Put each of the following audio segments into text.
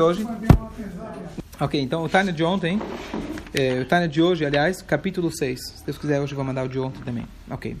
hoje. Ok, então o Tânia de ontem, é, o Tânia de hoje, aliás, capítulo 6. Se Deus quiser, hoje eu vou mandar o de ontem também. Ok.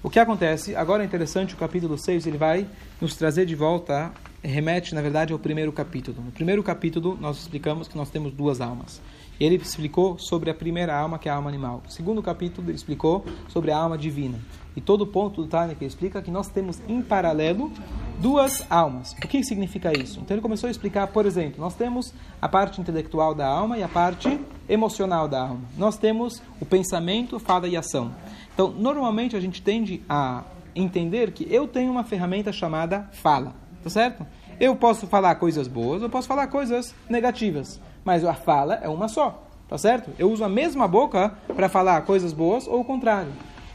O que acontece, agora é interessante, o capítulo 6, ele vai nos trazer de volta, remete, na verdade, ao primeiro capítulo. No primeiro capítulo, nós explicamos que nós temos duas almas. Ele explicou sobre a primeira alma, que é a alma animal. No segundo capítulo, ele explicou sobre a alma divina. E todo o ponto do Tânia que explica que nós temos em paralelo duas almas. O que significa isso? Então ele começou a explicar, por exemplo, nós temos a parte intelectual da alma e a parte emocional da alma. Nós temos o pensamento, fala e ação. Então, normalmente a gente tende a entender que eu tenho uma ferramenta chamada fala, tá certo? Eu posso falar coisas boas, eu posso falar coisas negativas, mas a fala é uma só, tá certo? Eu uso a mesma boca para falar coisas boas ou o contrário.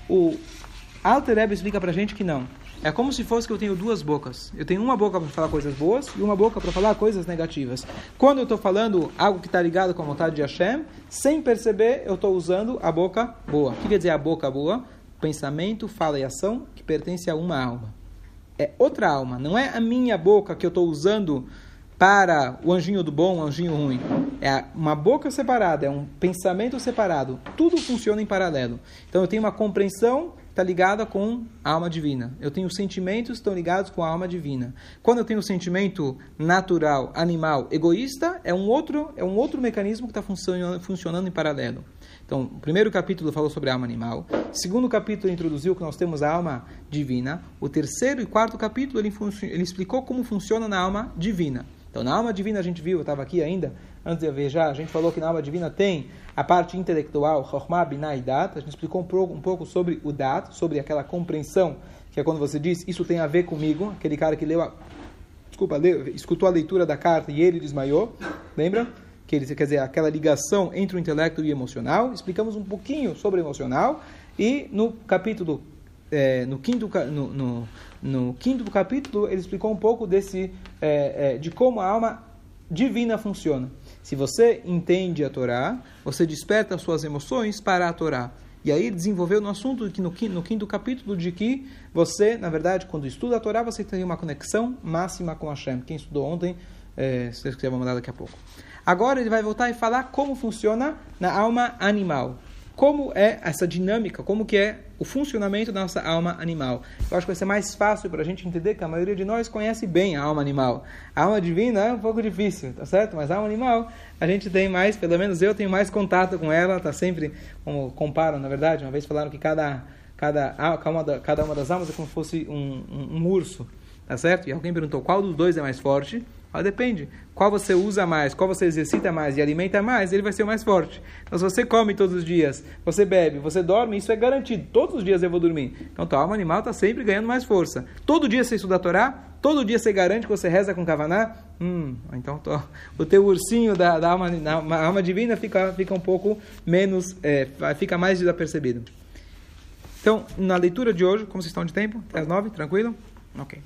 O Alter Rebbe explica pra gente que não. É como se fosse que eu tenho duas bocas. Eu tenho uma boca para falar coisas boas e uma boca para falar coisas negativas. Quando eu estou falando algo que está ligado com a vontade de Hashem, sem perceber, eu estou usando a boca boa. O que quer dizer a boca boa? Pensamento, fala e ação que pertence a uma alma. É outra alma, não é a minha boca que eu estou usando para o anjinho do bom, o anjinho ruim. É uma boca separada, é um pensamento separado. Tudo funciona em paralelo. Então eu tenho uma compreensão está ligada com a alma divina. Eu tenho sentimentos que estão ligados com a alma divina. Quando eu tenho um sentimento natural, animal, egoísta, é um outro, é um outro mecanismo que está funcionando, funcionando em paralelo. Então, o primeiro capítulo falou sobre a alma animal. O segundo capítulo introduziu que nós temos a alma divina. O terceiro e quarto capítulo ele, ele explicou como funciona na alma divina. Então, na alma divina a gente viu, eu estava aqui ainda, antes de eu já, a gente falou que na alma divina tem a parte intelectual, Chokhmah, Binah e Dat. A gente explicou um pouco, um pouco sobre o Dat, sobre aquela compreensão, que é quando você diz, isso tem a ver comigo, aquele cara que leu a, desculpa, leu, escutou a leitura da carta e ele desmaiou, lembra? Que ele, quer dizer, aquela ligação entre o intelecto e o emocional. Explicamos um pouquinho sobre o emocional e no capítulo é, no, quinto, no, no, no, quinto capítulo, ele explicou um pouco desse, é, é, de como a alma divina funciona. Se você entende a Torá, você desperta as suas emoções para a Torá. E aí desenvolveu no assunto que no quinto, no quinto capítulo de que você, na verdade, quando estuda a Torá, você tem uma conexão máxima com Hashem. Quem estudou ontem, é, se vocês quiserem, mandar daqui a pouco. Agora ele vai voltar e falar como funciona na alma animal como é essa dinâmica, como que é o funcionamento da nossa alma animal. Eu acho que vai ser mais fácil para a gente entender que a maioria de nós conhece bem a alma animal. A alma divina é um pouco difícil, tá certo? Mas a alma animal, a gente tem mais, pelo menos eu tenho mais contato com ela, tá sempre, como comparam, na verdade, uma vez falaram que cada, cada, cada uma das almas é como se fosse um, um, um urso, tá certo? E alguém perguntou qual dos dois é mais forte. Ah, depende. Qual você usa mais, qual você exercita mais e alimenta mais, ele vai ser mais forte. Então, se você come todos os dias, você bebe, você dorme, isso é garantido. Todos os dias eu vou dormir. Então, tua alma animal está sempre ganhando mais força. Todo dia você estuda a Torá, todo dia você garante que você reza com Kavaná. Hum, então tô, o teu ursinho da, da alma, da alma divina fica, fica um pouco menos, é, fica mais desapercebido. Então, na leitura de hoje, como vocês estão de tempo? Até as nove, tranquilo? Ok.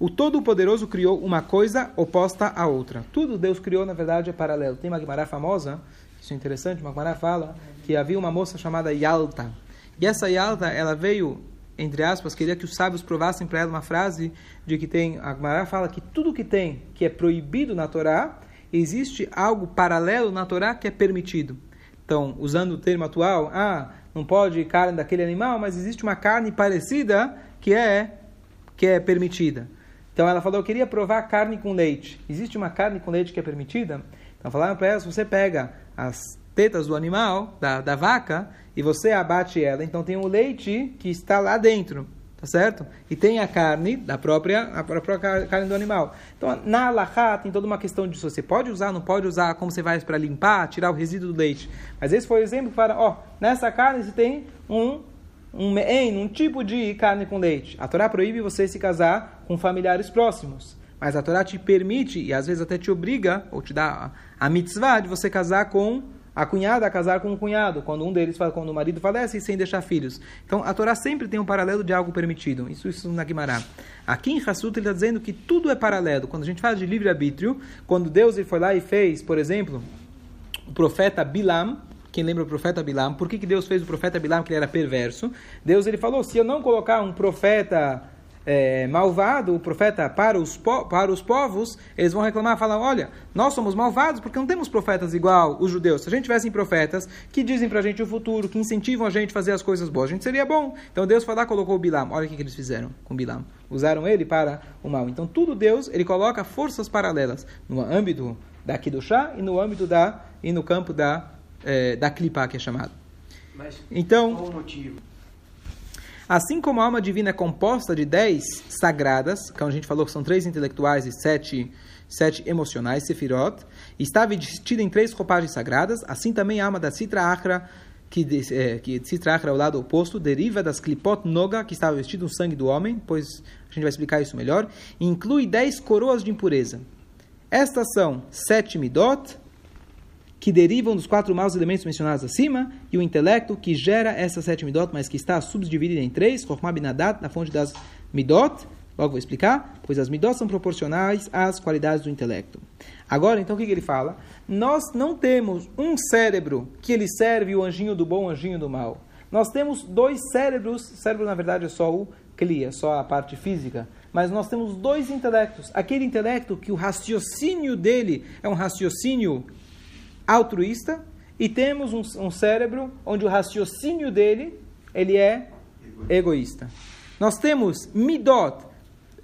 O Todo-Poderoso criou uma coisa oposta à outra. Tudo Deus criou, na verdade, é paralelo. Tem uma Guimarães famosa, isso é interessante, uma Guimarães fala que havia uma moça chamada Yalta. E essa Yalta, ela veio, entre aspas, queria que os sábios provassem para ela uma frase de que tem, a Guimarães fala que tudo que tem, que é proibido na Torá, existe algo paralelo na Torá que é permitido. Então, usando o termo atual, ah, não pode carne daquele animal, mas existe uma carne parecida que é que é permitida. Então ela falou: Eu queria provar carne com leite. Existe uma carne com leite que é permitida? Então falaram para ela: você pega as tetas do animal, da, da vaca, e você abate ela, então tem o leite que está lá dentro. Tá certo? E tem a carne da própria, a própria carne do animal. Então, na alahá tem toda uma questão se você pode usar, não pode usar, como você faz para limpar, tirar o resíduo do leite. Mas esse foi o exemplo para, ó, nessa carne você tem um um me'en, um tipo de carne com leite. A Torá proíbe você se casar com familiares próximos. Mas a Torá te permite, e às vezes até te obriga, ou te dá a mitzvah de você casar com a cunhada, a casar com o cunhado, quando um deles quando o marido falece sem deixar filhos. Então a Torá sempre tem um paralelo de algo permitido. Isso, isso na Guimará. Aqui em Hassut ele está dizendo que tudo é paralelo. Quando a gente fala de livre-arbítrio, quando Deus ele foi lá e fez, por exemplo, o profeta Bilam, quem lembra o profeta Bilam? Por que, que Deus fez o profeta Bilam que ele era perverso? Deus ele falou: se eu não colocar um profeta é, malvado, o profeta para os, para os povos, eles vão reclamar, falar, olha, nós somos malvados porque não temos profetas igual os judeus. Se a gente tivesse profetas que dizem para a gente o futuro, que incentivam a gente a fazer as coisas boas, a gente seria bom. Então Deus foi lá colocou o Bilam. Olha o que, que eles fizeram com Bilam. Usaram ele para o mal. Então tudo Deus, ele coloca forças paralelas no âmbito da chá e no âmbito da, e no campo da, é, da Klipa, que é chamado. Mas então, qual o motivo? Assim como a alma divina é composta de dez sagradas, que a gente falou que são três intelectuais e sete, sete emocionais, sefirot, está vestida em três roupagens sagradas, assim também a alma da Sitra Akra, que, é, que Sitra Akra é o lado oposto, deriva das Klipot Noga, que estava vestido no sangue do homem, pois a gente vai explicar isso melhor, e inclui dez coroas de impureza. Estas são sete midot, que derivam dos quatro maus elementos mencionados acima, e o intelecto que gera essas sete midot, mas que está subdividida em três, Chokhmah Binadat, na fonte das midot, logo vou explicar, pois as midot são proporcionais às qualidades do intelecto. Agora, então, o que, que ele fala? Nós não temos um cérebro que ele serve o anjinho do bom, o anjinho do mal. Nós temos dois cérebros, cérebro na verdade é só o clia, é só a parte física, mas nós temos dois intelectos. Aquele intelecto que o raciocínio dele é um raciocínio altruísta e temos um, um cérebro onde o raciocínio dele ele é egoísta. Nós temos midot,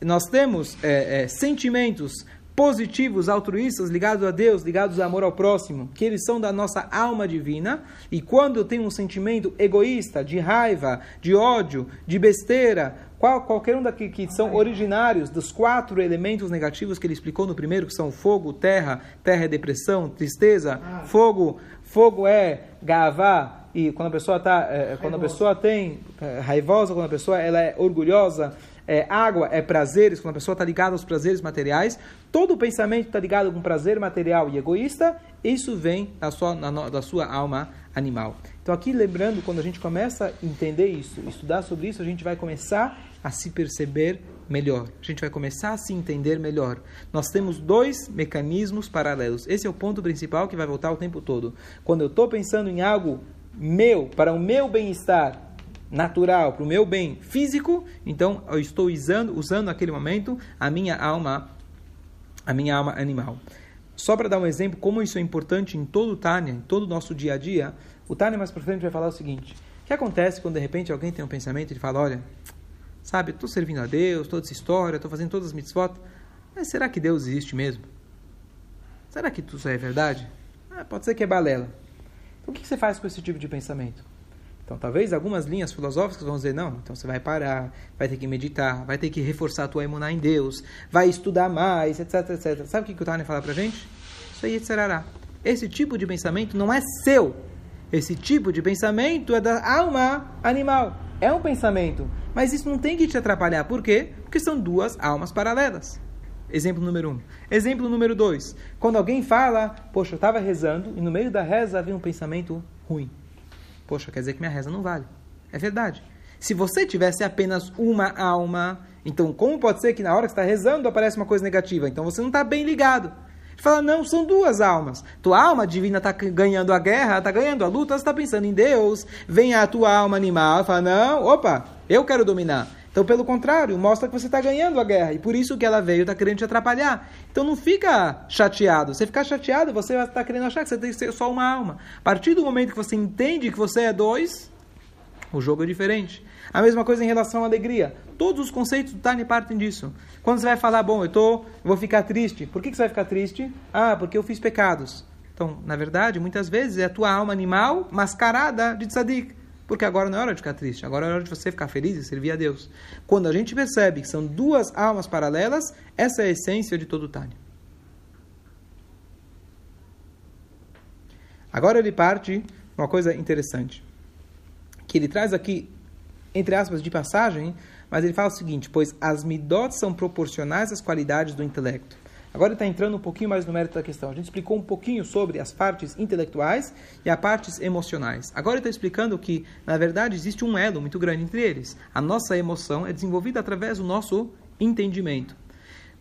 nós temos é, é, sentimentos positivos, altruístas, ligados a Deus, ligados ao amor ao próximo, que eles são da nossa alma divina, e quando eu tenho um sentimento egoísta, de raiva, de ódio, de besteira, qual, qualquer um daqui que são originários dos quatro elementos negativos que ele explicou no primeiro, que são fogo, terra, terra é depressão, tristeza, ah. fogo, fogo é gavá, e quando a pessoa tá, é, quando a pessoa tem é, raivosa, quando a pessoa ela é orgulhosa, é, água é prazeres, quando a pessoa está ligada aos prazeres materiais, todo pensamento está ligado com prazer material e egoísta, isso vem da sua, na, da sua alma animal. Então aqui lembrando, quando a gente começa a entender isso, estudar sobre isso, a gente vai começar a se perceber melhor. A gente vai começar a se entender melhor. Nós temos dois mecanismos paralelos. Esse é o ponto principal que vai voltar o tempo todo. Quando eu estou pensando em algo meu, para o meu bem-estar natural, para o meu bem físico, então eu estou usando, usando naquele momento a minha alma, a minha alma animal. Só para dar um exemplo como isso é importante em todo o Tânia, em todo o nosso dia a dia, o Tânia mais para frente vai falar o seguinte: o que acontece quando de repente alguém tem um pensamento e fala, olha, sabe, estou servindo a Deus, toda essa história, estou fazendo todas as mitzvot, mas será que Deus existe mesmo? Será que isso é verdade? Ah, pode ser que é balela. Então, o que você faz com esse tipo de pensamento? Então, talvez algumas linhas filosóficas vão dizer, não, então você vai parar, vai ter que meditar, vai ter que reforçar a tua imunar em Deus, vai estudar mais, etc, etc. Sabe o que o Tânia fala pra gente? Isso aí, etc. Esse tipo de pensamento não é seu, esse tipo de pensamento é da alma animal. É um pensamento. Mas isso não tem que te atrapalhar. Por quê? Porque são duas almas paralelas. Exemplo número um. Exemplo número dois. Quando alguém fala, poxa, eu estava rezando e no meio da reza havia um pensamento ruim. Poxa, quer dizer que minha reza não vale. É verdade. Se você tivesse apenas uma alma, então como pode ser que na hora que está rezando aparece uma coisa negativa? Então você não está bem ligado. Ele fala, não, são duas almas. Tua alma divina está ganhando a guerra, está ganhando a luta, está pensando em Deus. Vem a tua alma animal, fala, não, opa, eu quero dominar. Então, pelo contrário, mostra que você está ganhando a guerra. E por isso que ela veio, está querendo te atrapalhar. Então não fica chateado. Você ficar chateado, você estar querendo achar que você tem que ser só uma alma. A partir do momento que você entende que você é dois, o jogo é diferente. A mesma coisa em relação à alegria. Todos os conceitos do Tani partem disso. Quando você vai falar, bom, eu, tô, vou ficar triste. Por que, que você vai ficar triste? Ah, porque eu fiz pecados. Então, na verdade, muitas vezes é a tua alma animal mascarada de tzadik. Porque agora não é hora de ficar triste, agora é hora de você ficar feliz e servir a Deus. Quando a gente percebe que são duas almas paralelas, essa é a essência de todo Tânia. Agora ele parte uma coisa interessante, que ele traz aqui entre aspas, de passagem, mas ele fala o seguinte: pois as midot são proporcionais às qualidades do intelecto. Agora está entrando um pouquinho mais no mérito da questão. A gente explicou um pouquinho sobre as partes intelectuais e as partes emocionais. Agora está explicando que, na verdade, existe um elo muito grande entre eles. A nossa emoção é desenvolvida através do nosso entendimento.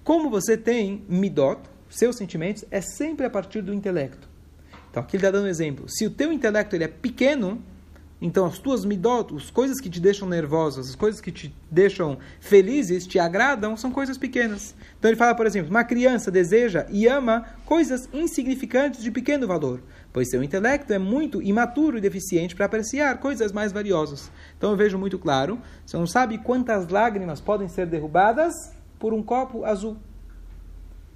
Como você tem midot, seus sentimentos, é sempre a partir do intelecto. Então aqui ele está dando um exemplo. Se o teu intelecto ele é pequeno, Então, as tuas midot, as coisas que te deixam nervosas, as coisas que te deixam felizes, te agradam, são coisas pequenas. Então, ele fala, por exemplo, uma criança deseja e ama coisas insignificantes de pequeno valor, pois seu intelecto é muito imaturo e deficiente para apreciar coisas mais valiosas. Então, eu vejo muito claro: você não sabe quantas lágrimas podem ser derrubadas por um copo azul.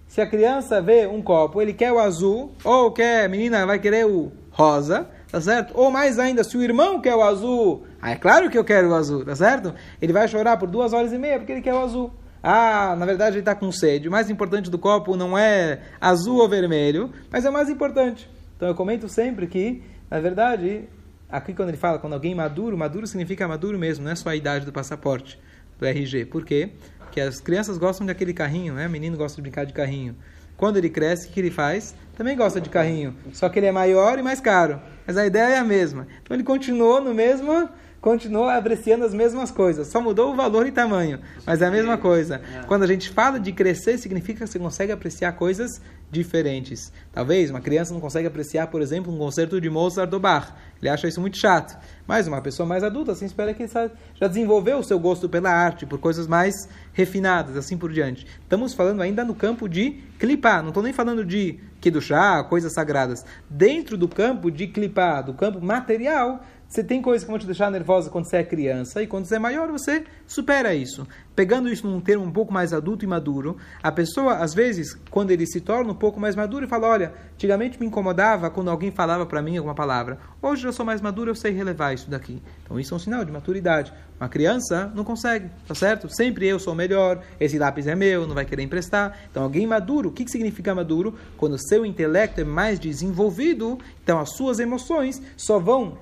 Se a criança vê um copo, ele quer o azul, ou quer, menina vai querer o rosa, tá certo? Ou mais ainda, se o irmão quer o azul, ah, é claro que eu quero o azul, tá certo? Ele vai chorar por duas horas e meia porque ele quer o azul. Ah, na verdade ele está com sede. O mais importante do copo não é azul ou vermelho, mas é o mais importante. Então eu comento sempre que, na verdade, aqui quando ele fala, quando alguém maduro, maduro significa maduro mesmo, não é só a idade do passaporte, do RG. Por quê? Porque as crianças gostam daquele carrinho, né? O menino gosta de brincar de carrinho. Quando ele cresce, o que ele faz? Também gosta de carrinho, só que ele é maior e mais caro. Mas a ideia é a mesma. Então ele continuou no mesmo, continuou apreciando as mesmas coisas. Só mudou o valor e tamanho, mas é a mesma coisa. Quando a gente fala de crescer, significa que você consegue apreciar coisas diferentes. Talvez uma criança não consegue apreciar, por exemplo, um concerto de Mozart do Bach. Ele acha isso muito chato. Mas uma pessoa mais adulta, assim, espera que já desenvolveu o seu gosto pela arte, por coisas mais refinadas, assim por diante. Estamos falando ainda no campo de clipar, não estou nem falando de que do chá, coisas sagradas. Dentro do campo de clipar, do campo material, você tem coisas que vão te deixar nervosa quando você é criança e quando você é maior você supera isso. Pegando isso num termo um pouco mais adulto e maduro, a pessoa, às vezes, quando ele se torna um pouco mais maduro, fala: Olha, antigamente me incomodava quando alguém falava para mim alguma palavra. Hoje eu sou mais maduro, eu sei relevar isso daqui. Então isso é um sinal de maturidade. Uma criança não consegue, tá certo? Sempre eu sou melhor, esse lápis é meu, não vai querer emprestar. Então alguém maduro, o que, que significa maduro? Quando o seu intelecto é mais desenvolvido, então as suas emoções só vão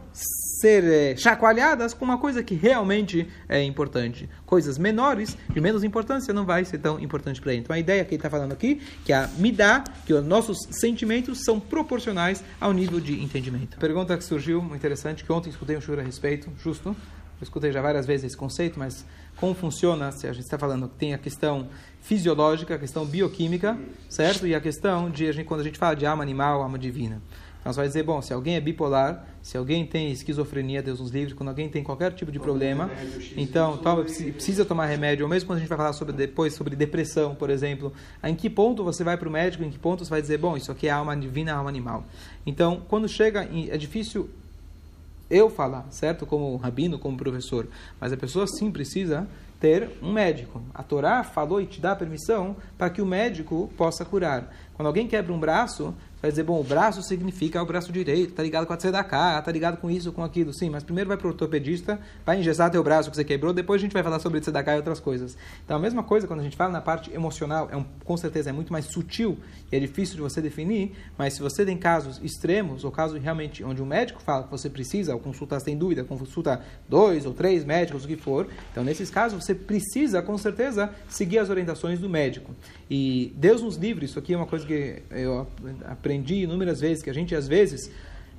ser é, chacoalhadas com uma coisa que realmente é importante. Coisas menores, de menos importância, não vai ser tão importante para ele. Então a ideia que ele está falando aqui, que a dá que os nossos sentimentos são proporcionais ao nível de entendimento. Pergunta que surgiu, interessante, que ontem escutei um choro a respeito, justo. Eu escutei já várias vezes esse conceito, mas como funciona, se a gente está falando que tem a questão fisiológica, a questão bioquímica, certo? E a questão de, a gente, quando a gente fala de alma animal, alma divina. Nós vai dizer, bom, se alguém é bipolar, se alguém tem esquizofrenia, Deus nos livre, quando alguém tem qualquer tipo de problema, então toma, precisa tomar remédio, ou mesmo quando a gente vai falar sobre depois sobre depressão, por exemplo, em que ponto você vai para o médico, em que ponto você vai dizer, bom, isso aqui é alma divina, alma animal. Então, quando chega, é difícil eu falar, certo? Como rabino, como professor, mas a pessoa sim precisa ter um médico. A Torá falou e te dá permissão para que o médico possa curar. Quando alguém quebra um braço, vai dizer, bom, o braço significa o braço direito, tá ligado com a tzedakah, tá ligado com isso, com aquilo. Sim, mas primeiro vai para o ortopedista, vai engessar teu braço que você quebrou, depois a gente vai falar sobre tzedakah e outras coisas. Então, a mesma coisa quando a gente fala na parte emocional, é um, com certeza é muito mais sutil e é difícil de você definir, mas se você tem casos extremos, ou casos realmente onde um médico fala que você precisa, ou consulta tem dúvida, consulta dois ou três médicos, o que for, então nesses casos você precisa, com certeza, seguir as orientações do médico. E Deus nos livre, isso aqui é uma coisa que eu aprendi inúmeras vezes, que a gente às vezes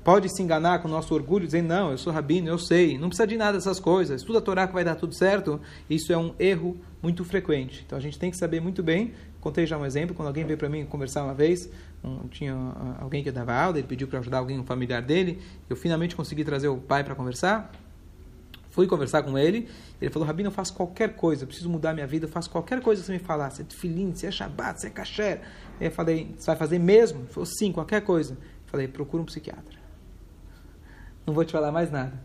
pode se enganar com o nosso orgulho, dizendo, não, eu sou rabino, eu sei, não precisa de nada dessas coisas, estuda a Torá que vai dar tudo certo. Isso é um erro muito frequente. Então a gente tem que saber muito bem. Contei já um exemplo, quando alguém veio para mim conversar uma vez, um, tinha alguém que dava aula, ele pediu para ajudar alguém, um familiar dele, eu finalmente consegui trazer o pai para conversar. Fui conversar com ele, ele falou, Rabino, eu faço qualquer coisa, eu preciso mudar minha vida, eu faço qualquer coisa que você me falar, se é tefilim, se é shabat, se é kasher. Eu falei, você vai fazer mesmo? Ele falou, sim, qualquer coisa. Eu falei, procura um psiquiatra. Não vou te falar mais nada.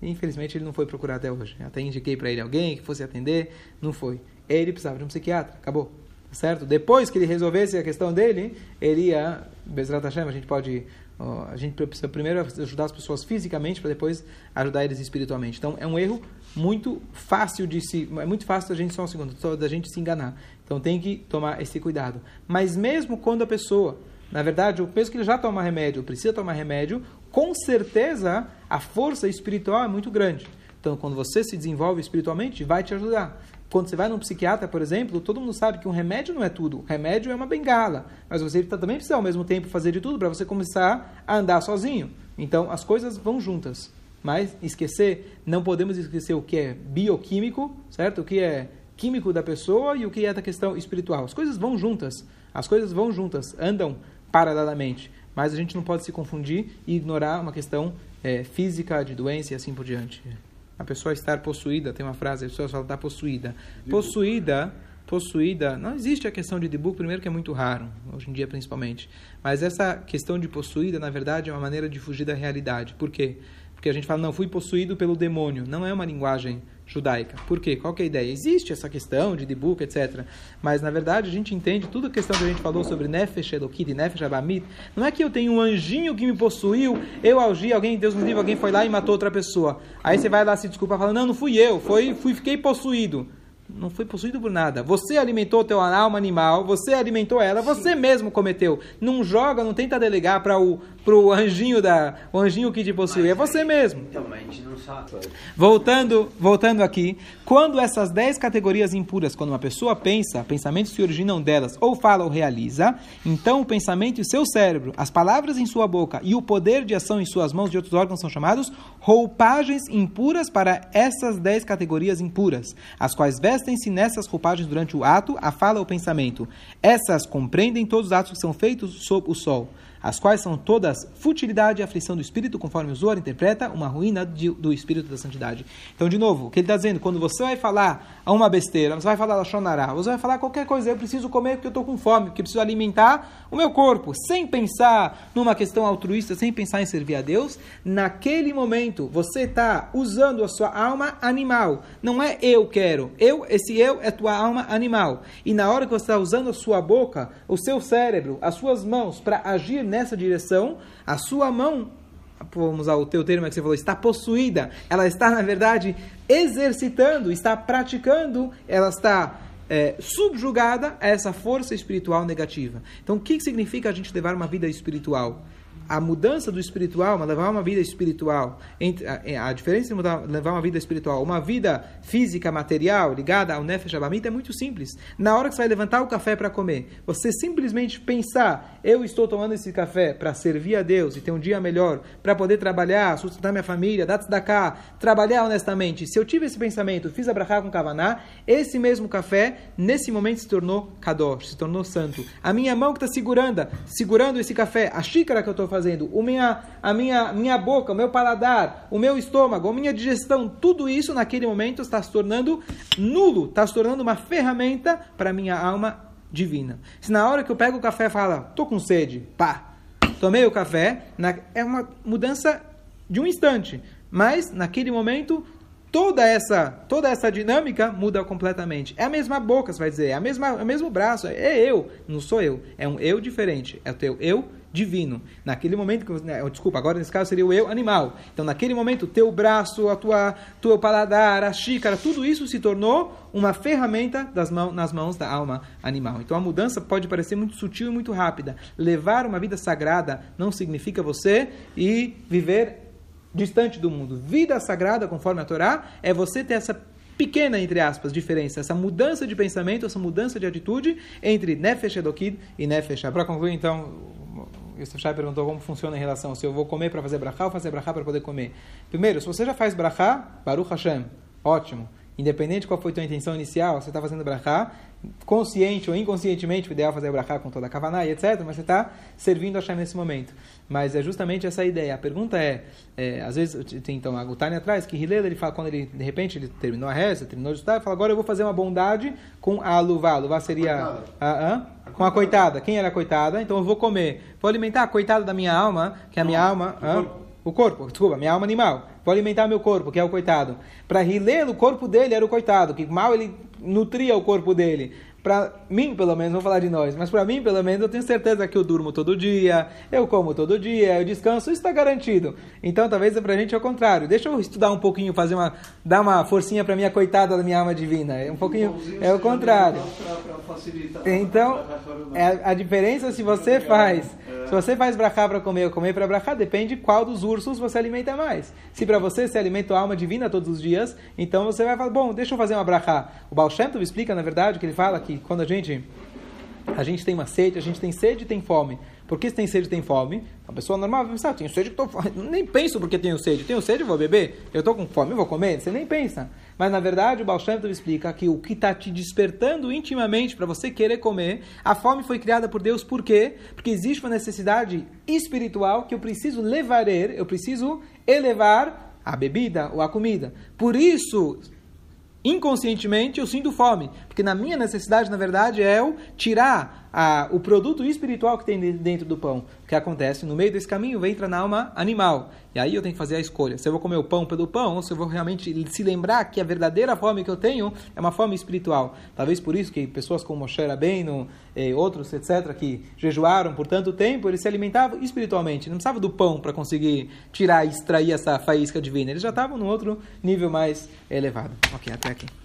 E, infelizmente, ele não foi procurar até hoje. Eu até indiquei para ele alguém que fosse atender, não foi. Ele precisava de um psiquiatra, acabou. Certo? Depois que ele resolvesse a questão dele, ele ia, Bezrat Hashem, a gente pode a gente precisa primeiro ajudar as pessoas fisicamente para depois ajudar eles espiritualmente. Então é um erro muito fácil de se, é muito fácil da gente só um segundo, da gente se enganar. Então tem que tomar esse cuidado. Mas mesmo quando a pessoa, na verdade, mesmo que ele já toma remédio, precisa tomar remédio, com certeza a força espiritual é muito grande. Então quando você se desenvolve espiritualmente, vai te ajudar. Quando você vai num psiquiatra, por exemplo, todo mundo sabe que um remédio não é tudo. O remédio é uma bengala. Mas você também precisa, ao mesmo tempo, fazer de tudo para você começar a andar sozinho. Então, as coisas vão juntas. Mas esquecer, não podemos esquecer o que é bioquímico, certo? O que é químico da pessoa e o que é da questão espiritual. As coisas vão juntas. As coisas vão juntas, andam paralelamente. Mas a gente não pode se confundir e ignorar uma questão é, física, de doença e assim por diante. A pessoa estar possuída, tem uma frase, as pessoas falam está possuída. Possuída, possuída, não existe a questão de debug, primeiro que é muito raro, hoje em dia principalmente. Mas essa questão de possuída, na verdade, é uma maneira de fugir da realidade. Por quê? Porque a gente fala, não, fui possuído pelo demônio. Não é uma linguagem judaica. Por quê? Qual é a ideia? Existe essa questão de Dibuk, etc. Mas, na verdade, a gente entende tudo a questão que a gente falou sobre Nefesh Elokit e Nefesh Abamit. Não é que eu tenho um anjinho que me possuiu, eu agi, alguém, Deus me livre, alguém foi lá e matou outra pessoa. Aí você vai lá se desculpar falando, não, não fui eu, foi, fui, fiquei possuído não foi possuído por nada. Você alimentou teu alma animal, você alimentou ela, você mesmo cometeu. Não joga, não tenta delegar para o pro anjinho da o anjinho que te possui, é você mesmo. Então, mas a gente não sabe. Voltando, voltando aqui, quando essas dez categorias impuras, quando uma pessoa pensa, pensamentos se originam delas, ou fala ou realiza, então o pensamento e o seu cérebro, as palavras em sua boca e o poder de ação em suas mãos de outros órgãos são chamados roupagens impuras para essas dez categorias impuras, as quais vestem vestem-se nessas roupagens durante o ato, a fala ou o pensamento. Essas compreendem todos os atos que são feitos sob o sol as quais são todas futilidade e aflição do espírito, conforme o Zohar interpreta, uma ruína de, do espírito da santidade. Então, de novo, o que ele está dizendo, quando você vai falar a uma besteira, você vai falar da Shonará, você vai falar qualquer coisa, eu preciso comer porque eu estou com fome, porque eu preciso alimentar o meu corpo, sem pensar numa questão altruísta, sem pensar em servir a Deus, naquele momento você está usando a sua alma animal. Não é eu quero, eu, esse eu é tua alma animal. E na hora que você está usando a sua boca, o seu cérebro, as suas mãos para agir nessa direção, a sua mão, vamos usar o teu termo que você falou, está possuída, ela está, na verdade, exercitando, está praticando, ela está é, subjugada a essa força espiritual negativa. Então, o que significa a gente levar uma vida espiritual? A mudança do espiritual, uma, levar uma vida espiritual, entre, a, diferença mudar, levar uma vida espiritual, uma vida física, material, ligada ao Nefesh Abamit, é muito simples. Na hora que você vai levantar o café para comer, você simplesmente pensar, eu estou tomando esse café para servir a Deus e ter um dia melhor, para poder trabalhar, sustentar minha família, dar da cá, trabalhar honestamente. Se eu tive esse pensamento, fiz a brachá com kavaná, esse mesmo café, nesse momento se tornou kadosh, se tornou santo. A minha mão que está segurando, segurando esse café, a xícara que eu estou fazendo, o minha, a minha, minha boca, o meu paladar, o meu estômago, a minha digestão, tudo isso naquele momento está se tornando nulo, está se tornando uma ferramenta para a minha alma divina. Se na hora que eu pego o café fala, tô com sede, pá, tomei o café, na, é uma mudança de um instante, mas naquele momento toda essa toda essa dinâmica muda completamente. É a mesma boca, você vai dizer, é, a mesma, é o mesmo braço, é eu, não sou eu, é um eu diferente, é o teu eu divino. Naquele momento, que, né, desculpa, agora nesse caso seria o eu animal. Então, naquele momento, o teu braço, a tua, teu paladar, a xícara, tudo isso se tornou uma ferramenta das mãos, nas mãos da alma animal. Então, a mudança pode parecer muito sutil e muito rápida. Levar uma vida sagrada não significa você ir viver distante do mundo. Vida sagrada, conforme a Torá, é você ter essa pequena, entre aspas, diferença, essa mudança de pensamento, essa mudança de atitude entre Nefesh Edokid e Nefesh. Para concluir, então, Yosef Shai perguntou como funciona em relação se eu vou comer para fazer brachá ou fazer brachá para poder comer. Primeiro, se você já faz brachá, Baruch Hashem, ótimo. Independente qual foi a tua intenção inicial, você está fazendo brachá, consciente ou inconscientemente, o ideal é fazer brachá com toda a kavaná e etc., mas você está servindo a Hashem nesse momento. Mas é justamente essa a ideia. A pergunta é, é às vezes, tem então a Gutani atrás, que Hillel, ele fala, quando ele, de repente, ele terminou a reza, terminou de estudar, ele fala, agora eu vou fazer uma bondade com a aluvá. A aluvá seria... A, a, com a coitada. Quem era a coitada? Então eu vou comer. Vou alimentar a coitada da minha alma, que é a minha alma... O corpo, desculpa, minha alma animal. Vou alimentar meu corpo, que é o coitado. Para Hilel, o corpo dele era o coitado, que mal ele nutria o corpo dele para mim, pelo menos, vou falar de nós, mas para mim, pelo menos, eu tenho certeza que eu durmo todo dia, eu como todo dia, eu descanso, isso está garantido. Então, talvez para a gente é o contrário. Deixa eu estudar um pouquinho, fazer uma, dar uma forcinha para minha coitada da minha alma divina. É um pouquinho, é o contrário. Então, é a diferença se você faz, se você faz brachá para comer ou comer para brachá, depende qual dos ursos você alimenta mais. Se para você se alimenta a alma divina todos os dias, então você vai falar, bom, deixa eu fazer uma brachá. O Baal Shem Tov explica, na verdade, que ele fala que quando a gente a gente tem uma sede, a gente tem sede e tem fome. Por que tem sede tem fome? Uma pessoa normal vai pensar, ah, tenho sede, tô... nem penso porque tenho sede. Tenho sede, vou beber. Eu estou com fome, vou comer. Você nem pensa. Mas na verdade o Baal Shem explica que o que está te despertando intimamente para você querer comer, a fome foi criada por Deus por quê? Porque existe uma necessidade espiritual que eu preciso levar, eu preciso elevar a bebida ou a comida. Por isso, inconscientemente eu sinto fome, porque na minha necessidade, na verdade, é eu tirar a, o produto espiritual que tem dentro do pão. O que acontece? No meio desse caminho entra na alma animal. E aí eu tenho que fazer a escolha. Se eu vou comer o pão pelo pão, ou se eu vou realmente se lembrar que a verdadeira fome que eu tenho é uma fome espiritual. Talvez por isso que pessoas como Moshe Rabbeinu, e outros, etc., que jejuaram por tanto tempo, eles se alimentavam espiritualmente. Não precisava do pão para conseguir tirar e extrair essa faísca divina. Eles já estavam num outro nível mais elevado. Ok, até aqui.